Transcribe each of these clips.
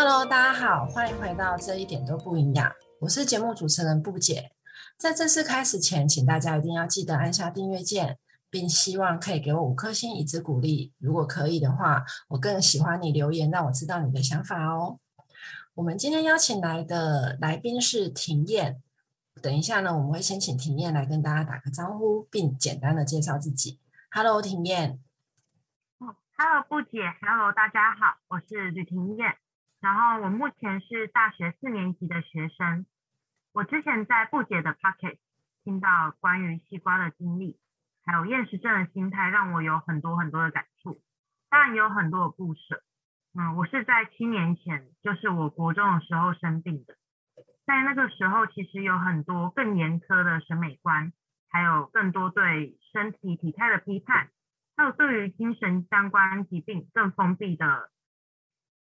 Hello，大家好，欢迎回到这一点都不营养。我是节目主持人布姐。在正式开始前，请大家一定要记得按下订阅键，并希望可以给我五颗星以资鼓励。如果可以的话，我更喜欢你留言，让我知道你的想法哦。我们今天邀请来的来宾是庭燕。等一下呢，我们会先请庭燕来跟大家打个招呼，并简单的介绍自己。Hello，庭燕。哦，Hello，布姐。Hello，大家好，我是吕庭燕。然后我目前是大学四年级的学生。我之前在布姐的 Pocket 听到关于西瓜的经历，还有厌食症的心态，让我有很多很多的感触，当然也有很多的不舍。嗯，我是在七年前，就是我国中的时候生病的。在那个时候，其实有很多更严苛的审美观，还有更多对身体体态的批判，还有对于精神相关疾病更封闭的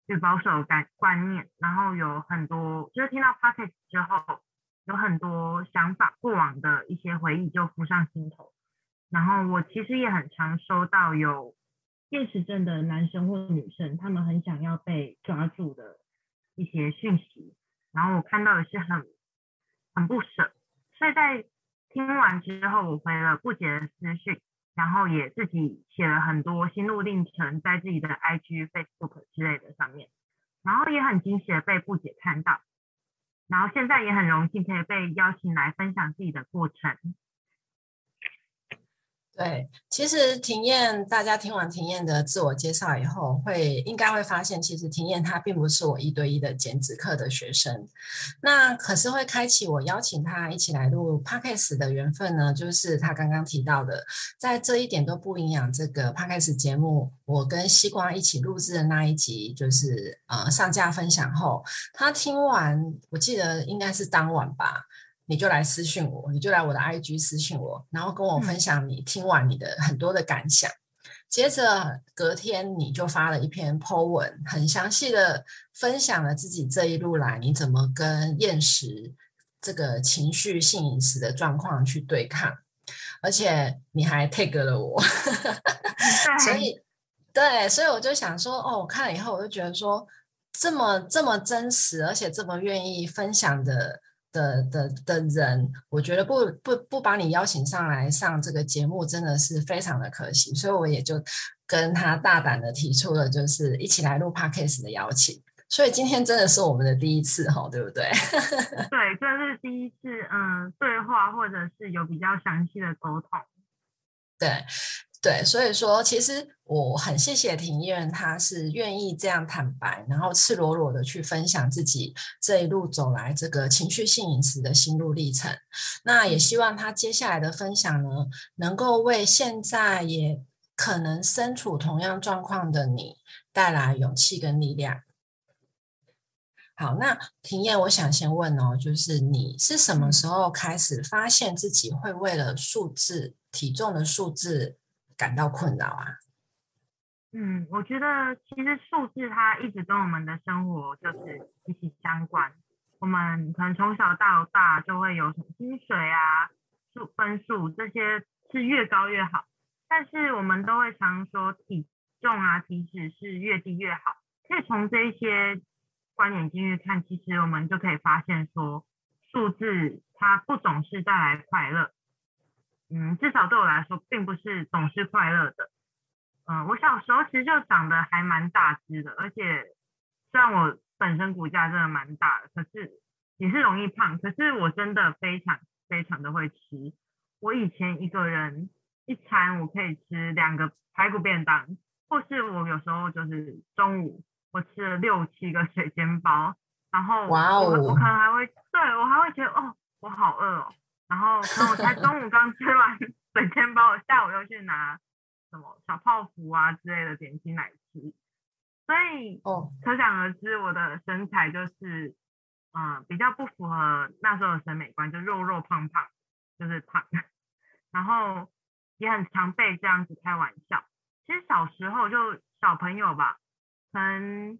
与保守感观念。然后有很多，就是听到 p o c k e t 之后，有很多想法，过往的一些回忆就浮上心头。然后我其实也很常收到有厌食症的男生或女生，他们很想要被抓住的一些讯息。然后我看到的是很很不舍，所以在听完之后，我回了不解的私讯，然后也自己写了很多心路历程在自己的 IG、Facebook 之类的上面，然后也很惊喜的被布姐看到，然后现在也很荣幸可以被邀请来分享自己的过程。对，其实庭燕，大家听完庭燕的自我介绍以后，会应该会发现，其实庭燕她并不是我一对一的减脂课的学生。那可是会开启我邀请她一起来录 podcast 的缘分呢，就是她刚刚提到的，在这一点都不营养这个 podcast 节目，我跟西瓜一起录制的那一集，就是呃上架分享后，她听完，我记得应该是当晚吧。你就来私信我，你就来我的 IG 私信我，然后跟我分享你听完你的很多的感想。接着隔天你就发了一篇 po 文，很详细的分享了自己这一路来你怎么跟厌食这个情绪性饮食的状况去对抗，而且你还 tag 了我，所以对，所以我就想说，哦，我看了以后我就觉得说，这么这么真实，而且这么愿意分享的。的的的人，我觉得不不不把你邀请上来上这个节目，真的是非常的可惜，所以我也就跟他大胆的提出了，就是一起来录 podcast 的邀请。所以今天真的是我们的第一次哈，对不对？对，这是第一次，嗯，对话或者是有比较详细的沟通。对。对，所以说其实我很谢谢庭燕，他是愿意这样坦白，然后赤裸裸的去分享自己这一路走来这个情绪性饮食的心路历程。那也希望他接下来的分享呢，能够为现在也可能身处同样状况的你带来勇气跟力量。好，那庭燕，我想先问哦，就是你是什么时候开始发现自己会为了数字体重的数字？感到困扰啊？嗯，我觉得其实数字它一直跟我们的生活就是息息相关。我们可能从小到大就会有什么薪水啊、数分数这些是越高越好，但是我们都会常说体重啊、体脂是越低越好。可以从这一些观点进去看，其实我们就可以发现说，数字它不总是带来快乐。嗯，至少对我来说，并不是总是快乐的。嗯，我小时候其实就长得还蛮大只的，而且虽然我本身骨架真的蛮大的，可是也是容易胖。可是我真的非常非常的会吃。我以前一个人一餐我可以吃两个排骨便当，或是我有时候就是中午我吃了六七个水煎包，然后我我可能还会对我还会觉得哦，我好饿哦。然后，我才 中午刚吃完水煎包，我下午又去拿什么小泡芙啊之类的点心来吃，所以哦，可想而知我的身材就是，嗯，比较不符合那时候的审美观，就肉肉胖胖，就是胖，然后也很常被这样子开玩笑。其实小时候就小朋友吧，可能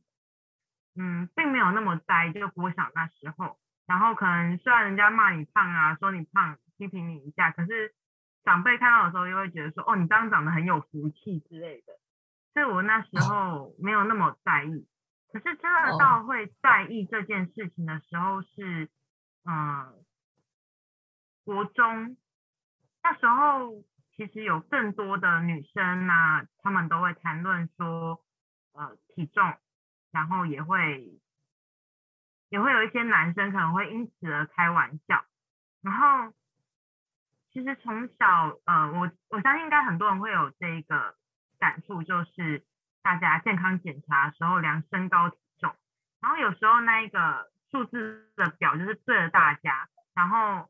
嗯，并没有那么在意，就国小那时候。然后可能虽然人家骂你胖啊，说你胖，批评你一下，可是长辈看到的时候又会觉得说，哦，你这样长得很有福气之类的。所以我那时候没有那么在意。可是真的到会在意这件事情的时候是，嗯，国中那时候其实有更多的女生啊，她们都会谈论说，呃，体重，然后也会也会有一些男生可能会因此而开玩笑，然后其实从小，呃，我我相信应该很多人会有这一个感触，就是。大家健康检查的时候量身高体重，然后有时候那一个数字的表就是对着大家，然后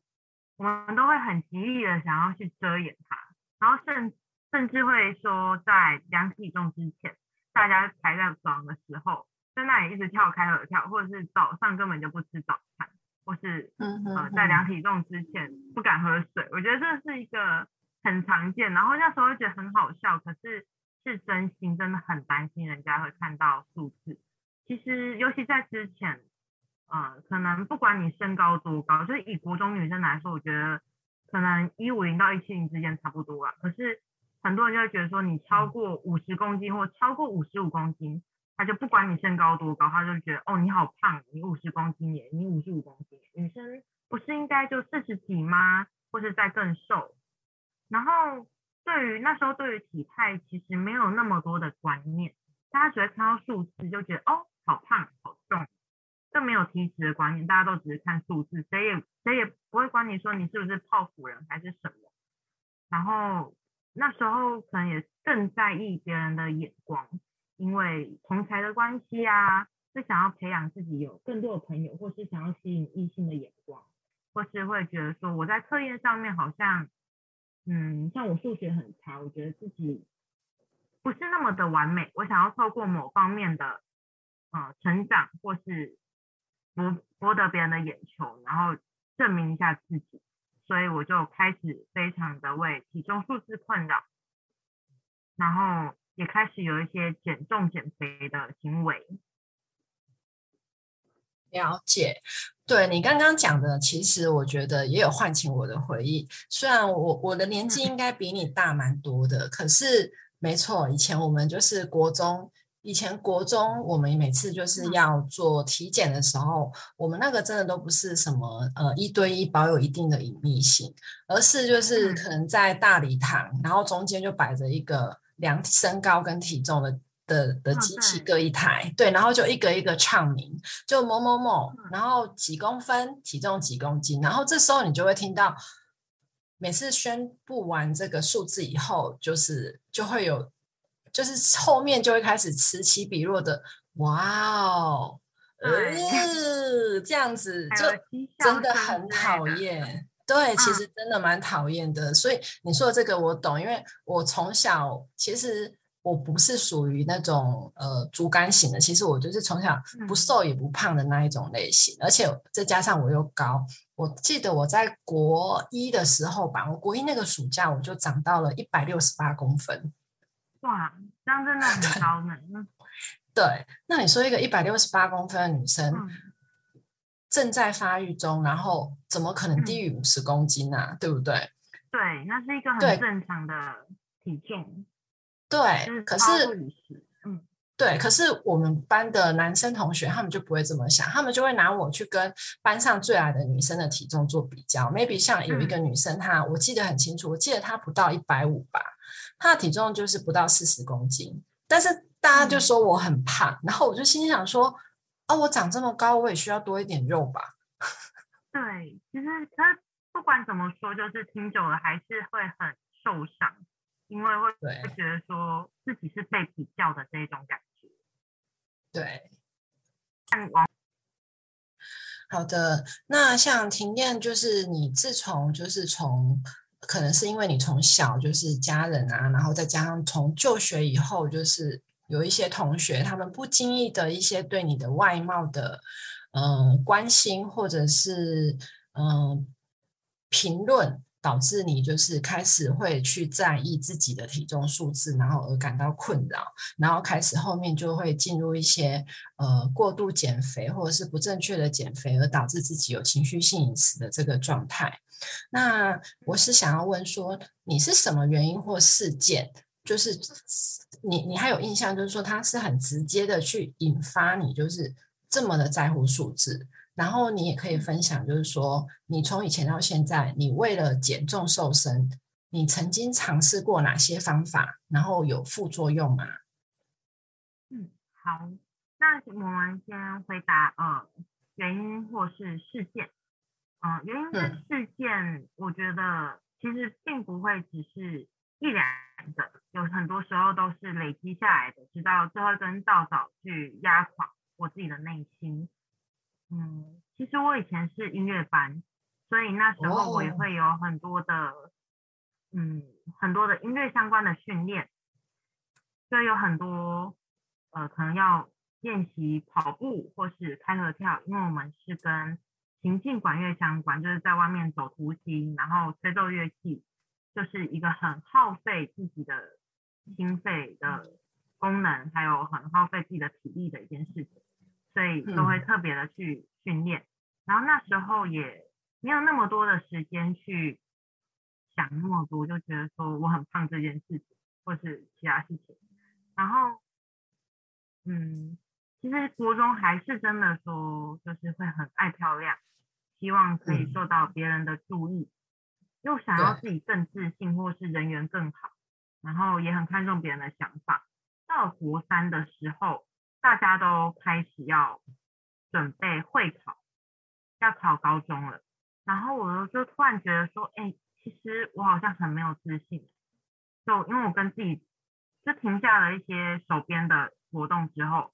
我们都会很极力的想要去遮掩它，然后甚甚至会说在量体重之前，大家排在床的时候，在那里一直跳开合跳，或者是早上根本就不吃早餐，或是呃在量体重之前不敢喝水，我觉得这是一个很常见，然后那时候觉得很好笑，可是。是真心，真的很担心人家会看到数字。其实，尤其在之前，呃，可能不管你身高多高，就是以国中女生来说，我觉得可能一五零到一七零之间差不多吧。可是很多人就会觉得说，你超过五十公斤或超过五十五公斤，他就不管你身高多高，他就觉得哦，你好胖，你五十公斤耶，你五十五公斤，女生不是应该就四十几吗？或是再更瘦？然后。对于那时候，对于体态其实没有那么多的观念，大家只会看到数字就觉得哦，好胖好重，更没有体脂的观念，大家都只是看数字，谁也谁也不会管你说你是不是泡芙人还是什么。然后那时候可能也更在意别人的眼光，因为同才的关系啊，是想要培养自己有更多的朋友，或是想要吸引异性的眼光，或是会觉得说我在课业上面好像。嗯，像我数学很差，我觉得自己不是那么的完美。我想要透过某方面的呃成长，或是博博得别人的眼球，然后证明一下自己，所以我就开始非常的为体重数字困扰，然后也开始有一些减重减肥的行为。了解，对你刚刚讲的，其实我觉得也有唤起我的回忆。虽然我我的年纪应该比你大蛮多的，可是没错，以前我们就是国中，以前国中我们每次就是要做体检的时候，我们那个真的都不是什么呃一对一保有一定的隐秘性，而是就是可能在大礼堂，然后中间就摆着一个量身高跟体重的。的的机器各一台，对，然后就一个一个唱名，就某某某，然后几公分，体重几公斤，然后这时候你就会听到，每次宣布完这个数字以后，就是就会有，就是后面就会开始此起彼落的，哇哦，呃，这样子就真的很讨 厌，对，其实真的蛮讨厌的，所以你说的这个我懂，因为我从小其实。我不是属于那种呃竹竿型的，其实我就是从小不瘦也不胖的那一种类型，而且再加上我又高，我记得我在国一的时候吧，我国一那个暑假我就长到了一百六十八公分。哇，这样真的很高呢。对，那你说一个一百六十八公分的女生正在发育中，然后怎么可能低于五十公斤呢？对不对？对，那是一个很正常的体重。对，可是，嗯，对，可是我们班的男生同学他们就不会这么想，他们就会拿我去跟班上最矮的女生的体重做比较。maybe 像有一个女生，她我记得很清楚，我记得她不到一百五吧，她的体重就是不到四十公斤，但是大家就说我很胖，然后我就心想说，哦，我长这么高，我也需要多一点肉吧？对，其实他不管怎么说，就是听久了还是会很受伤。因为会会觉得说自己是被比较的这种感觉，对。好的，那像婷燕，就是你自从就是从可能是因为你从小就是家人啊，然后再加上从就学以后，就是有一些同学他们不经意的一些对你的外貌的嗯关心，或者是嗯评论。导致你就是开始会去在意自己的体重数字，然后而感到困扰，然后开始后面就会进入一些呃过度减肥或者是不正确的减肥，而导致自己有情绪性饮食的这个状态。那我是想要问说，你是什么原因或事件就是你你还有印象，就是说它是很直接的去引发你，就是这么的在乎数字。然后你也可以分享，就是说你从以前到现在，你为了减重瘦身，你曾经尝试过哪些方法，然后有副作用吗？嗯，好，那我们先回答呃原因或是事件。嗯，原因跟事件，我觉得其实并不会只是一两个，有很多时候都是累积下来的，直到最后一根稻草去压垮我自己的内心。嗯，其实我以前是音乐班，所以那时候我也会有很多的，嗯，很多的音乐相关的训练，所以有很多呃可能要练习跑步或是开合跳，因为我们是跟行进管乐相关，就是在外面走图形，然后吹奏乐器，就是一个很耗费自己的心肺的功能，还有很耗费自己的体力的一件事情。所以都会特别的去训练，然后那时候也没有那么多的时间去想那么多，就觉得说我很胖这件事情，或是其他事情。然后，嗯，其实国中还是真的说，就是会很爱漂亮，希望可以受到别人的注意，又想要自己更自信，或是人缘更好，然后也很看重别人的想法。到国三的时候。大家都开始要准备会考，要考高中了，然后我就突然觉得说，哎，其实我好像很没有自信，就因为我跟自己就停下了一些手边的活动之后，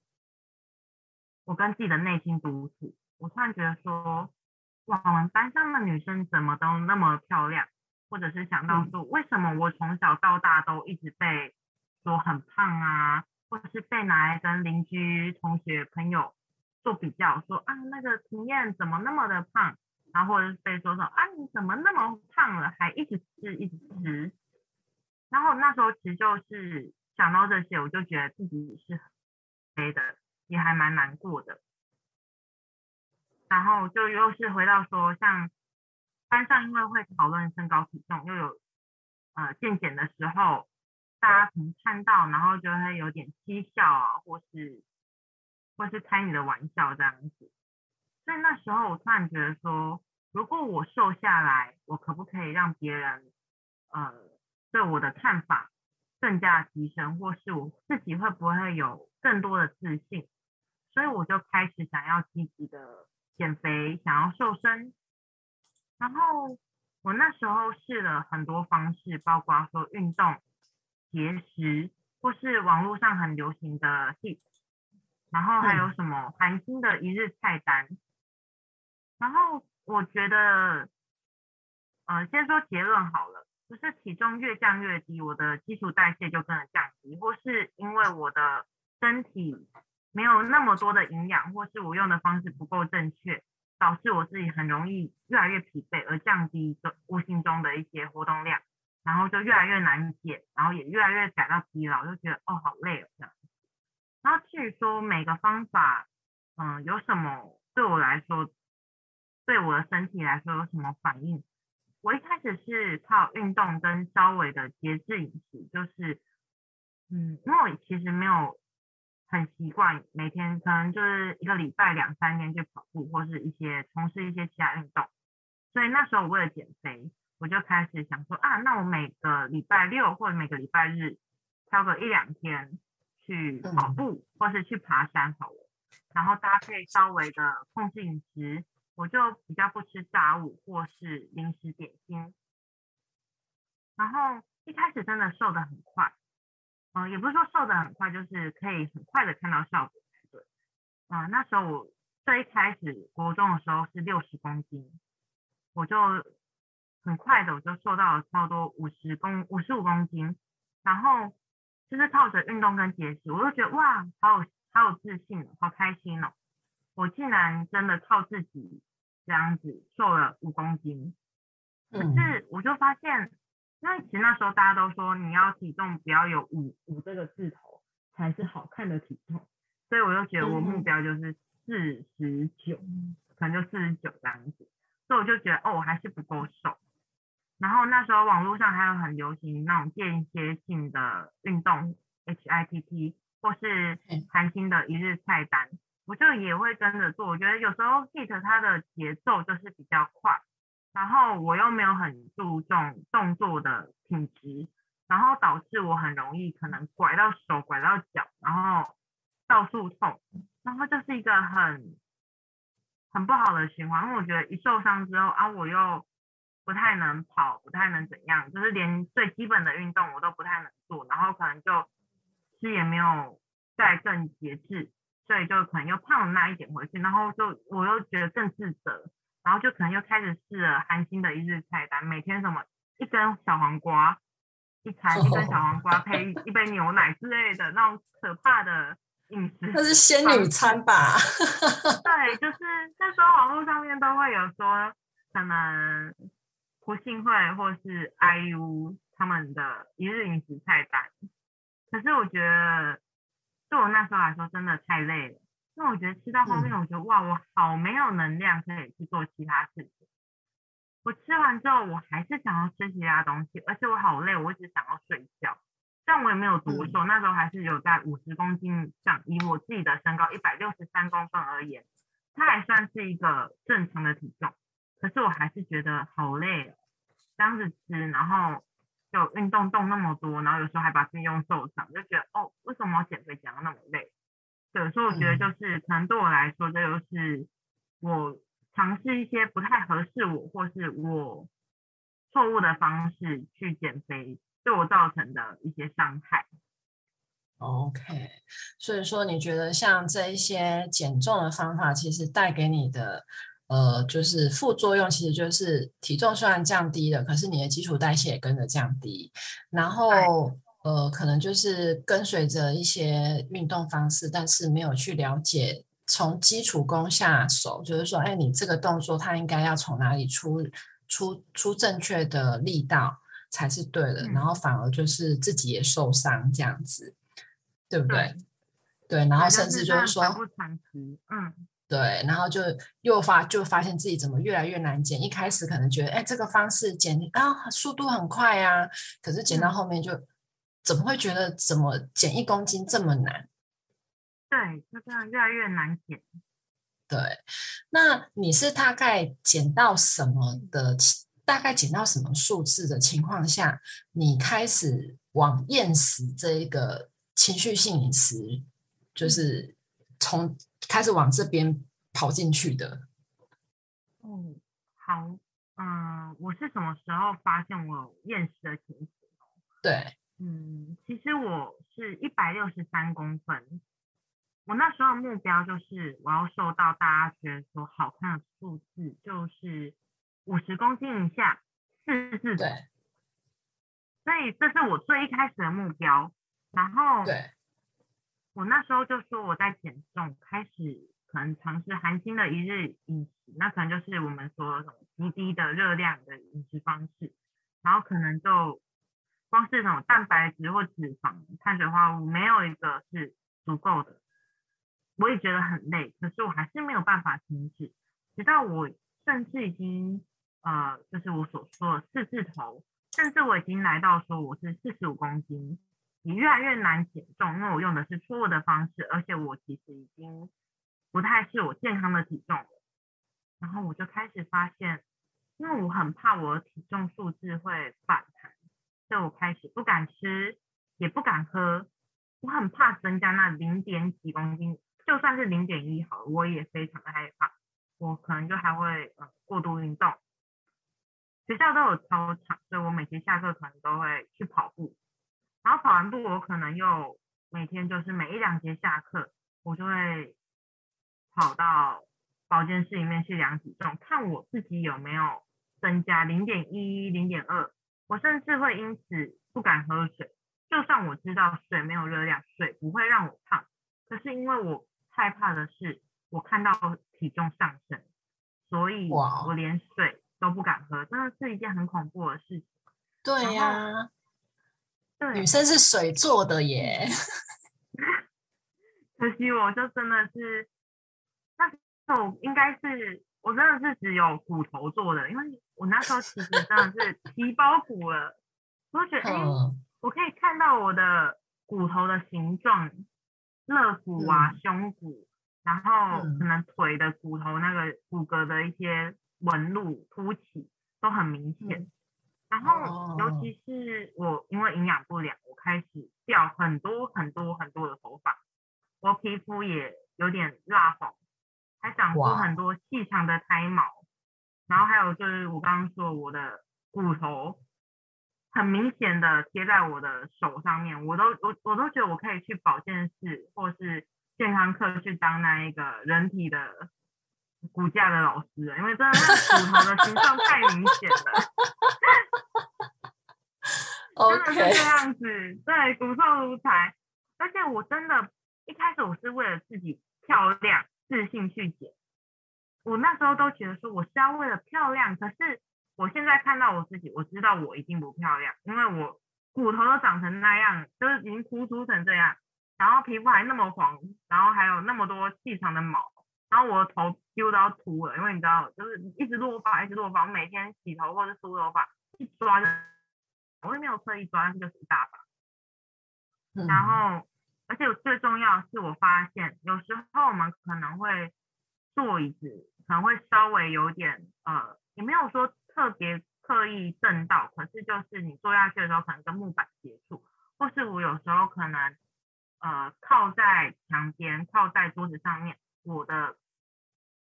我跟自己的内心独处，我突然觉得说，哇，我们班上的女生怎么都那么漂亮，或者是想到说，为什么我从小到大都一直被说很胖啊？或者是被拿来跟邻居、同学、朋友做比较，说啊那个庭燕怎么那么的胖，然后或者是被说说啊你怎么那么胖了，还一直吃一直吃，然后那时候其实就是想到这些，我就觉得自己是黑的，也还蛮难过的。然后就又是回到说，像班上因为会讨论身高体重，又有呃健检的时候。大家可能看到，然后就会有点讥笑啊，或是或是开你的玩笑这样子。所以那时候我突然觉得说，如果我瘦下来，我可不可以让别人呃对我的看法更加提升，或是我自己会不会有更多的自信？所以我就开始想要积极的减肥，想要瘦身。然后我那时候试了很多方式，包括说运动。节食，或是网络上很流行的然后还有什么韩星的一日菜单，然后我觉得，呃，先说结论好了，就是体重越降越低，我的基础代谢就跟着降低，或是因为我的身体没有那么多的营养，或是我用的方式不够正确，导致我自己很容易越来越疲惫，而降低无形中的一些活动量。然后就越来越难减，然后也越来越感到疲劳，就觉得哦好累哦这样。然后至于说每个方法，嗯，有什么对我来说，对我的身体来说有什么反应？我一开始是靠运动跟稍微的节制饮食，就是，嗯，因为我其实没有很习惯每天，可能就是一个礼拜两三天去跑步，或是一些从事一些其他运动，所以那时候我为了减肥。我就开始想说啊，那我每个礼拜六或者每个礼拜日挑个一两天去跑步，或是去爬山好了，然后搭配稍微的控制饮食，我就比较不吃炸物或是零食点心。然后一开始真的瘦的很快，嗯，也不是说瘦的很快，就是可以很快的看到效果才对。嗯，那时候我最一开始国中的时候是六十公斤，我就。很快的，我就瘦到了差不多五十公五十五公斤，然后就是靠着运动跟节食，我就觉得哇，好有好有自信，好开心哦！我竟然真的靠自己这样子瘦了五公斤。可是我就发现，因为其实那时候大家都说你要体重不要有五五这个字头才是好看的体重，所以我就觉得我目标就是四十九，可能就四十九这样子，所以我就觉得哦，我还是不够瘦。然后那时候网络上还有很流行那种间歇性的运动 HITT，或是韩星的一日菜单，我就也会跟着做。我觉得有时候 HIT 它的节奏就是比较快，然后我又没有很注重动作的品质，然后导致我很容易可能拐到手、拐到脚，然后到处痛，然后就是一个很很不好的循环。因为我觉得一受伤之后啊，我又不太能跑，不太能怎样，就是连最基本的运动我都不太能做，然后可能就吃也没有再更节制，所以就可能又胖了那一点回去，然后就我又觉得更自责，然后就可能又开始试了韩星的一日菜单，每天什么一根小黄瓜一餐，一根小黄瓜配一杯牛奶之类的那种可怕的饮食，那是仙女餐吧？对，就是那时候网络上面都会有说可能。胡信会或是 IU 他们的一日饮食菜单，可是我觉得对我那时候来说真的太累了，因为我觉得吃到后面，我觉得哇，我好没有能量可以去做其他事情。我吃完之后，我还是想要吃其他东西，而且我好累，我一直想要睡觉。但我也没有多瘦，那时候还是有在五十公斤上，以我自己的身高一百六十三公分而言，它还算是一个正常的体重。可是我还是觉得好累，这样子吃，然后就运动动那么多，然后有时候还把自己用受伤，就觉得哦，为什么我减肥减到那么累？对，所以我觉得就是可能对我来说，这就是我尝试一些不太合适我或是我错误的方式去减肥，对我造成的一些伤害。OK，所以说你觉得像这一些减重的方法，其实带给你的。呃，就是副作用，其实就是体重虽然降低了，可是你的基础代谢也跟着降低。然后，呃，可能就是跟随着一些运动方式，但是没有去了解从基础功下手，就是说，哎，你这个动作它应该要从哪里出出出正确的力道才是对的，然后反而就是自己也受伤这样子，对不对？对，然后甚至就是说，嗯。对，然后就又发就发现自己怎么越来越难减。一开始可能觉得，哎，这个方式减啊，速度很快呀。可是减到后面就怎么会觉得怎么减一公斤这么难？对，就这样越来越难减。对，那你是大概减到什么的？大概减到什么数字的情况下，你开始往厌食这一个情绪性饮食，就是从。开始往这边跑进去的。嗯，好，嗯，我是什么时候发现我有厌食的情形？对，嗯，其实我是一百六十三公分，我那时候目标就是我要瘦到大家觉得说好看的数字，就是五十公斤以下，四四对，所以这是我最一开始的目标，然后对。我那时候就说我在减重，开始可能尝试韩星的一日饮食，那可能就是我们说什么极低的热量的饮食方式，然后可能就光是那种蛋白质或脂肪、碳水化合物没有一个是足够的，我也觉得很累，可是我还是没有办法停止，直到我甚至已经呃，就是我所说的四字头，甚至我已经来到说我是四十五公斤。你越来越难减重，因为我用的是错误的方式，而且我其实已经不太是我健康的体重了。然后我就开始发现，因为我很怕我的体重数字会反弹，所以我开始不敢吃，也不敢喝。我很怕增加那零点几公斤，就算是零点一好，我也非常的害怕。我可能就还会呃过度运动。学校都有操场，所以我每天下课可能都会去跑步。然后跑完步，我可能又每天就是每一两节下课，我就会跑到保健室里面去量体重，看我自己有没有增加零点一、零点二。我甚至会因此不敢喝水，就算我知道水没有热量，水不会让我胖，可是因为我害怕的是我看到体重上升，所以我连水都不敢喝，真的是一件很恐怖的事情。对呀。女生是水做的耶，可惜我就真的是，那时候应该是我真的是只有骨头做的，因为我那时候其实真的是 皮包骨了，我就觉得哎、我可以看到我的骨头的形状，肋骨啊、嗯。胸骨，然后嗯。可能腿的骨头那个骨骼的一些纹路凸起都很明显。嗯。然后哦尤。其是我因为营养不良，我开始掉很多很多很多的头发，我皮肤也有点蜡黄，还长出很多细长的胎毛，然后还有就是我刚刚说我的骨头很明显的贴在我的手上面，我都我我都觉得我可以去保健室或是健康课去当那一个人体的骨架的老师了，因为真的那骨头的形状太明显了。真的是这样子，对，骨瘦如柴。而且我真的，一开始我是为了自己漂亮、自信去减。我那时候都觉得说我是要为了漂亮，可是我现在看到我自己，我知道我已经不漂亮，因为我骨头都长成那样，就是已经突出成这样，然后皮肤还那么黄，然后还有那么多细长的毛，然后我的头几乎都要秃了，因为你知道，就是一直落发，一直落发。我每天洗头或者梳头发，一抓就，我也没有刻意抓，但是就是一大把。嗯然后，而且最重要是，我发现有时候我们可能会坐椅子，可能会稍微有点呃，也没有说特别刻意震到，可是就是你坐下去的时候，可能跟木板接触，或是我有时候可能呃靠在墙边，靠在桌子上面，我的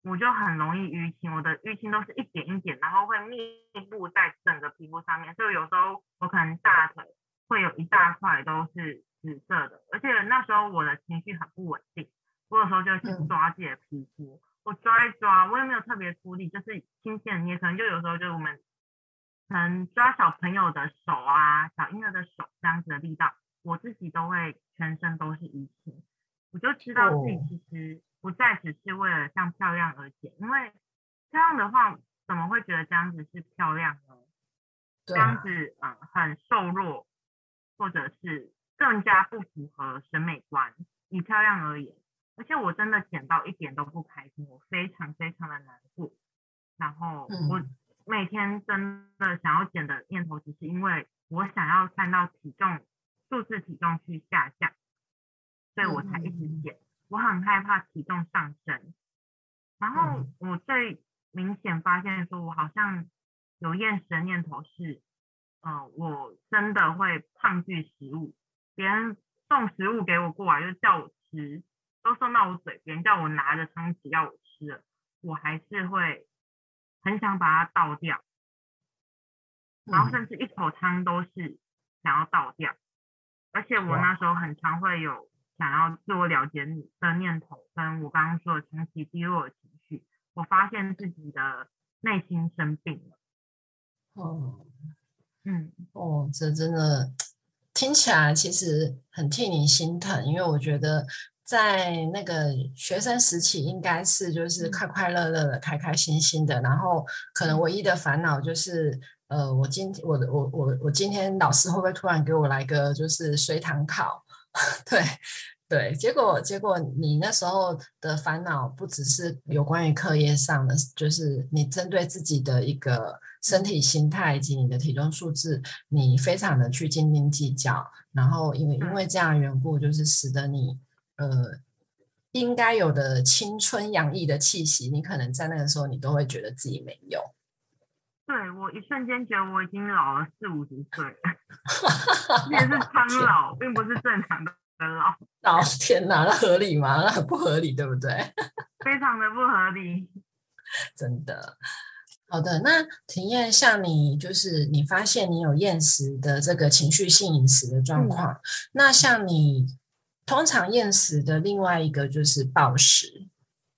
我就很容易淤青，我的淤青都是一点一点，然后会密布在整个皮肤上面，所以有时候我可能大腿会有一大块都是紫色的，而且那时候我的情绪很不稳定，我有时候就会去嗯。抓自己的皮肤，我抓一抓，我也没有特别出力，就是轻轻的捏，可能就有时候就是我们可能抓小朋友的手啊，小婴儿的手这样子的力道，我自己都会全身都是淤青，我就知道自己哦。其实不再只是为了像漂亮而减，因为漂亮的话怎么会觉得这样子是漂亮呢？这样子嗯、呃很瘦弱，或者是更加不符合审美观。以漂亮而言，而且我真的减到一点都不开心，我非常非常的难过。然后我嗯每天真的想要减的念头，只是因为我想要看到体重数字体重去下降，所以我才一直嗯减。我很害怕体重上升，然后嗯我最明显发现说，我好像有厌食的念头是，呃，我真的会抗拒食物，别人送食物给我过来就叫我吃，都送到我嘴边，叫我拿着汤匙要我吃了，我还是会很想把它倒掉，然后嗯。甚至一口汤都是想要倒掉，而且我那时候很常会有想要自我了结的念头，跟我刚刚说的长期低落的情绪，我发现自己的内心生病了，哦。嗯，哦，这真的听起来其实很替你心疼，因为我觉得在那个学生时期应该是就是嗯快快乐乐的、开开心心的，然后可能唯一的烦恼就是，呃，我今我的我我我今天老师会不会突然给我来个就是随堂考？对对，结果结果你那时候的烦恼不只是有关于课业上的，就是你针对自己的一个身体心态以及你的体重数字，你非常的去斤斤计较，然后因为因为这样的缘故，就是使得你呃应该有的青春洋溢的气息，你可能在那个时候你都会觉得自己没有。对我一瞬间觉得我已经老了四五十岁了，也是苍老，并不是正常的老，哦 天哪，那合理吗？那很不合理，对不对？非常的不合理。真的。好的，那体验像你，就是你发现你有厌食的这个情绪性饮食的状况，那像你通常厌食的另外一个就是暴食，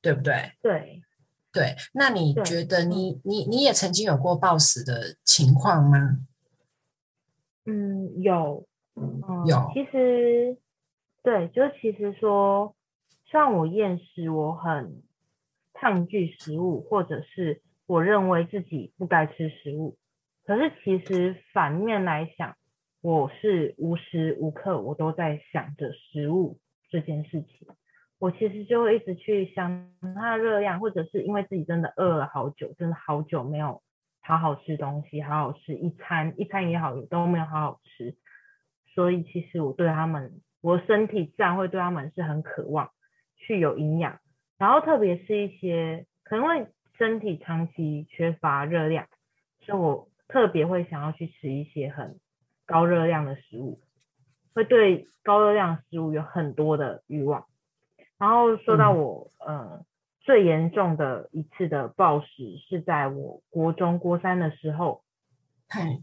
对不对？对，对，那你对觉得你你你也曾经有过暴食的情况吗？嗯，有，嗯，有其实，对，就其实说，像我厌食，我很抗拒食物，或者是我认为自己不该吃食物。可是其实反面来想，我是无时无刻我都在想着食物这件事情。我其实就会一直去想它的热量，或者是因为自己真的饿了好久，真的好久没有好好吃东西，好好吃一餐，一餐也好都没有好好吃，所以其实我对他们，我身体自然会对他们是很渴望去有营养，然后特别是一些可能会身体长期缺乏热量，所以我特别会想要去吃一些很高热量的食物，会对高热量食物有很多的欲望。然后说到我呃最严重的一次的暴食是在我国中国三的时候，嘿，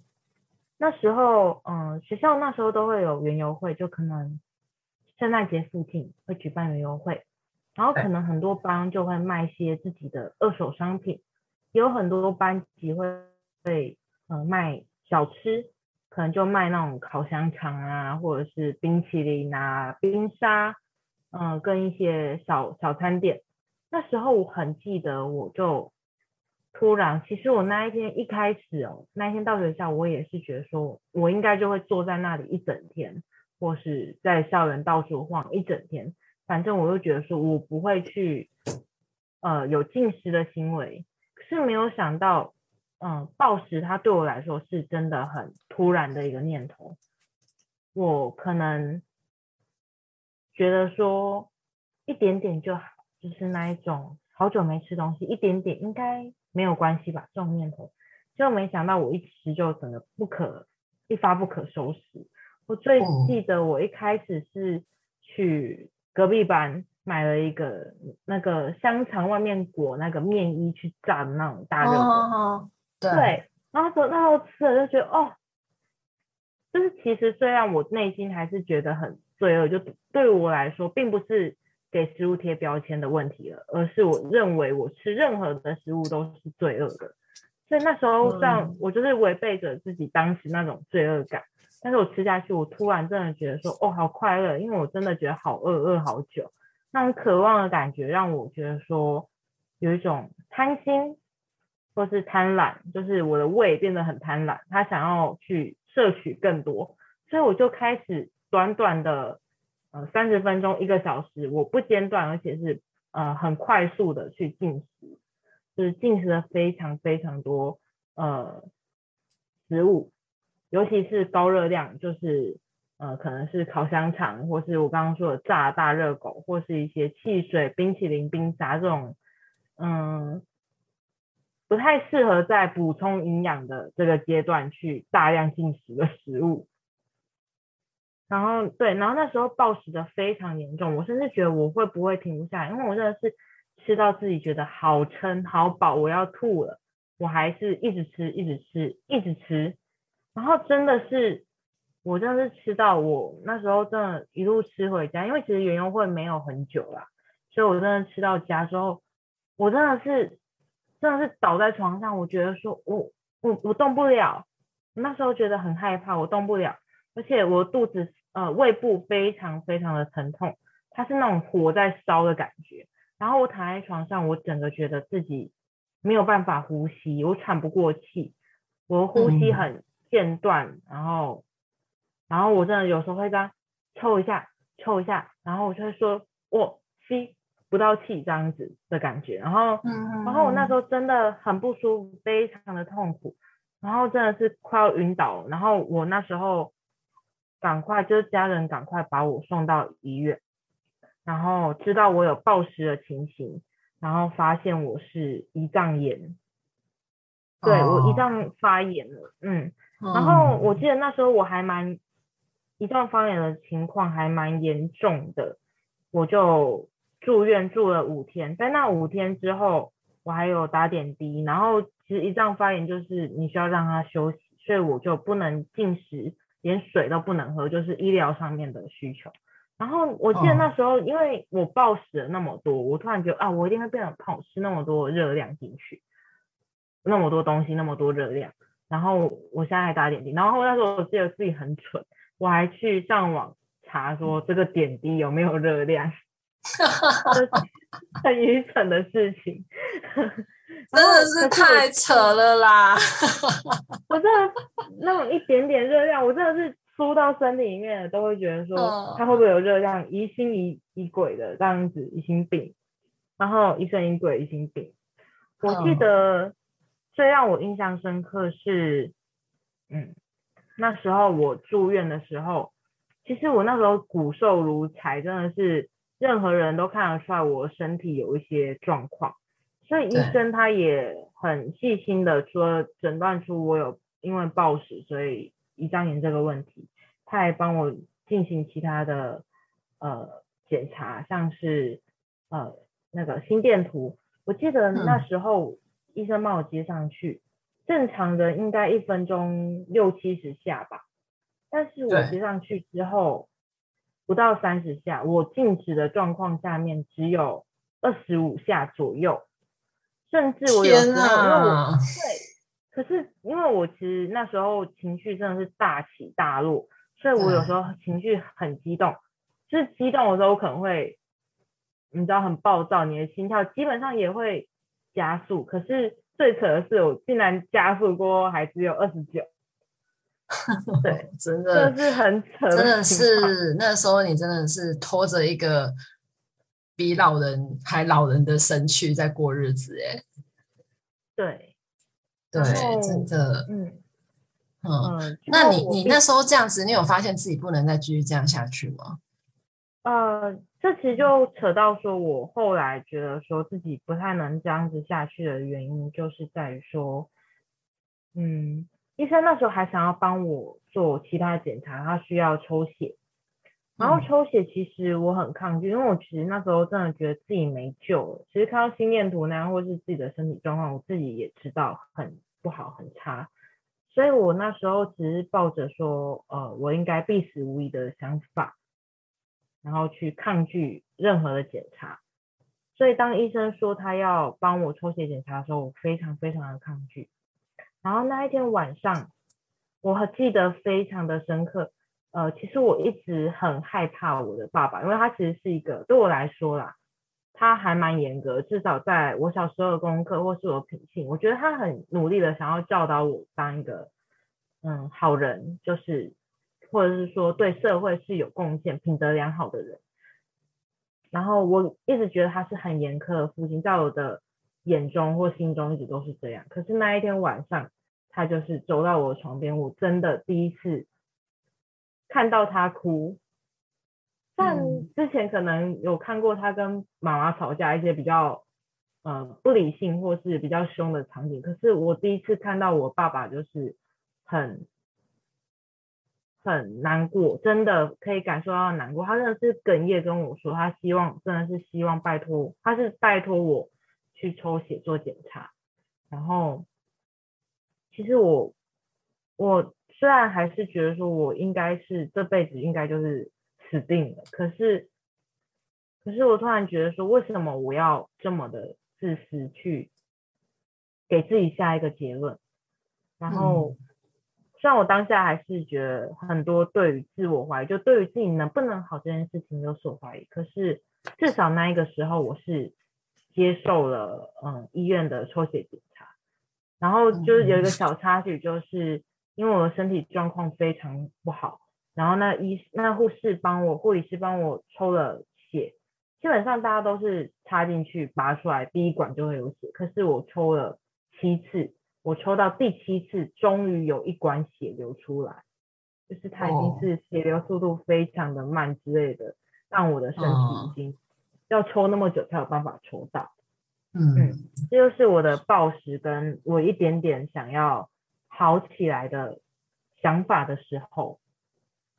那时候嗯学校那时候都会有园游会，就可能圣诞节附近会举办园游会，然后可能很多班就会卖一些自己的二手商品，有很多班级会会呃卖小吃，可能就卖那种烤香肠啊，或者是冰淇淋啊、冰沙。嗯，跟一些小小餐店，那时候我很记得，我就突然，其实我那一天一开始哦，那一天到学校，我也是觉得说，我应该就会坐在那里一整天，或是在校园到处晃一整天，反正我就觉得说我不会去，呃，有进食的行为，可是没有想到，嗯，暴食它对我来说是真的很突然的一个念头，我可能。觉得说一点点就好，就是那一种好久没吃东西，一点点应该没有关系吧？这种念头，就没想到我一吃就整个不可一发不可收拾。我最记得我一开始是去隔壁班买了一个那个香肠外面裹那个面衣去炸的那种大热狗，对，然后说那时候吃了就觉得哦，就是其实虽然我内心还是觉得很。罪恶就对我来说，并不是给食物贴标签的问题了，而是我认为我吃任何的食物都是罪恶的。所以那时候上，我就是违背着自己当时那种罪恶感。但是我吃下去，我突然真的觉得说，哦，好快乐，因为我真的觉得好饿，饿好久，那种渴望的感觉让我觉得说，有一种贪心或是贪婪，就是我的胃变得很贪婪，他想要去摄取更多，所以我就开始。短短的呃三十分钟一个小时，我不间断，而且是呃很快速的去进食，就是进食了非常非常多呃食物，尤其是高热量，就是呃可能是烤香肠，或是我刚刚说的炸大热狗，或是一些汽水、冰淇淋、冰沙这种嗯不太适合在补充营养的这个阶段去大量进食的食物。然后对，然后那时候暴食的非常严重，我甚至觉得我会不会停不下来，因为我真的是吃到自己觉得好撑好饱，我要吐了，我还是一直吃一直吃一直吃，然后真的是我真的是吃到我那时候真的一路吃回家，因为其实园游会没有很久啦，所以我真的吃到家之后，我真的是真的是倒在床上，我觉得说我我我动不了，那时候觉得很害怕，我动不了，而且我肚子。呃，胃部非常非常的疼痛，它是那种火在烧的感觉。然后我躺在床上，我整个觉得自己没有办法呼吸，我喘不过气，我呼吸很间断。然后，然后我真的有时候会这样抽一下，抽一下，然后我就会说，我吸不到气这样子的感觉。然后，然后我那时候真的很不舒服，非常的痛苦，然后真的是快要晕倒。然后我那时候。赶快，就是家人赶快把我送到医院，然后知道我有暴食的情形，然后发现我是胰脏炎，对我胰脏发炎了，嗯，然后我记得那时候我还蛮胰脏发炎的情况还蛮严重的，我就住院住了五天，在那五天之后，我还有打点滴，然后其实一脏发炎就是你需要让它休息，所以我就不能进食。连水都不能喝，就是医疗上面的需求。然后我记得那时候，因为我暴食了那么多，我突然觉得啊，我一定会变得胖，吃那么多热量进去，那么多东西，那么多热量。然后我现在还打点滴，然后那时候我记得自己很蠢，我还去上网查说这个点滴有没有热量，很愚蠢的事情。真的是太扯了啦！我真的那种一点点热量，我真的是输到身体里面的，都会觉得说它会不会有热量，疑心疑疑鬼的这样子，疑心病，然后疑神疑鬼，疑心病。我记得最让我印象深刻是，嗯，那时候我住院的时候，其实我那时候骨瘦如柴，真的是任何人都看得出来我身体有一些状况，所以医生他也很细心的说诊断出我有因为暴食，所以。胰脏炎这个问题，他还帮我进行其他的呃检查，像是呃那个心电图。我记得那时候医生帮我接上去，正常的应该一分钟六七十下吧，但是我接上去之后不到三十下，我静止的状况下面只有二十五下左右，甚至我有时候因为我对。可是因为我其实那时候情绪真的是大起大落，所以我有时候情绪很激动，就是激动的时候可能会，你知道很暴躁，你的心跳基本上也会加速。可是最扯的是，我竟然加速过还只有二十九，对，真的，这是很扯，真的是那时候你真的是拖着一个比老人还老人的身躯在过日子，哎，对。对，真的，嗯嗯，那你你那时候这样子，你有发现自己不能再继续这样下去吗？呃，这其实就扯到说，我后来觉得说自己不太能这样子下去的原因，就是在于说，嗯，医生那时候还想要帮我做其他检查，他需要抽血。然后抽血，其实我很抗拒，因为我其实那时候真的觉得自己没救了。其实看到心电图那样，或是自己的身体状况，我自己也知道很不好、很差。所以我那时候只是抱着说，呃，我应该必死无疑的想法，然后去抗拒任何的检查。所以当医生说他要帮我抽血检查的时候，我非常非常的抗拒。然后那一天晚上，我还记得非常的深刻。呃，其实我一直很害怕我的爸爸，因为他其实是一个对我来说啦，他还蛮严格，至少在我小时候的功课或是我品性，我觉得他很努力的想要教导我当一个嗯好人，就是或者是说对社会是有贡献、品德良好的人。然后我一直觉得他是很严苛的父亲，在我的眼中或心中一直都是这样。可是那一天晚上，他就是走到我床边，我真的第一次。看到他哭，但之前可能有看过他跟妈妈吵架一些比较呃不理性或是比较凶的场景，可是我第一次看到我爸爸就是很很难过，真的可以感受到难过。他真的是哽咽跟我说，他希望真的是希望拜托，他是拜托我去抽血做检查。然后其实我我。虽然还是觉得说我应该是这辈子应该就是死定了，可是，可是我突然觉得说，为什么我要这么的自私去给自己下一个结论？然后，虽然我当下还是觉得很多对于自我怀疑，就对于自己能不能好这件事情有所怀疑，可是至少那一个时候我是接受了嗯医院的抽血检查，然后就是有一个小插曲就是。因为我的身体状况非常不好，然后那医那护士帮我，护理师帮我抽了血，基本上大家都是插进去拔出来，第一管就会有血。可是我抽了七次，我抽到第七次，终于有一管血流出来，就是它已经是血流速度非常的慢之类的，让我的身体已经要抽那么久才有办法抽到。嗯，这就是我的暴食，跟我一点点想要。好起来的想法的时候，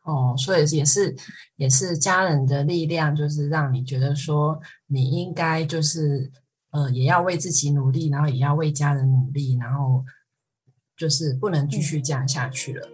哦，所以也是也是家人的力量，就是让你觉得说你应该就是呃也要为自己努力，然后也要为家人努力，然后就是不能继续这样下去了。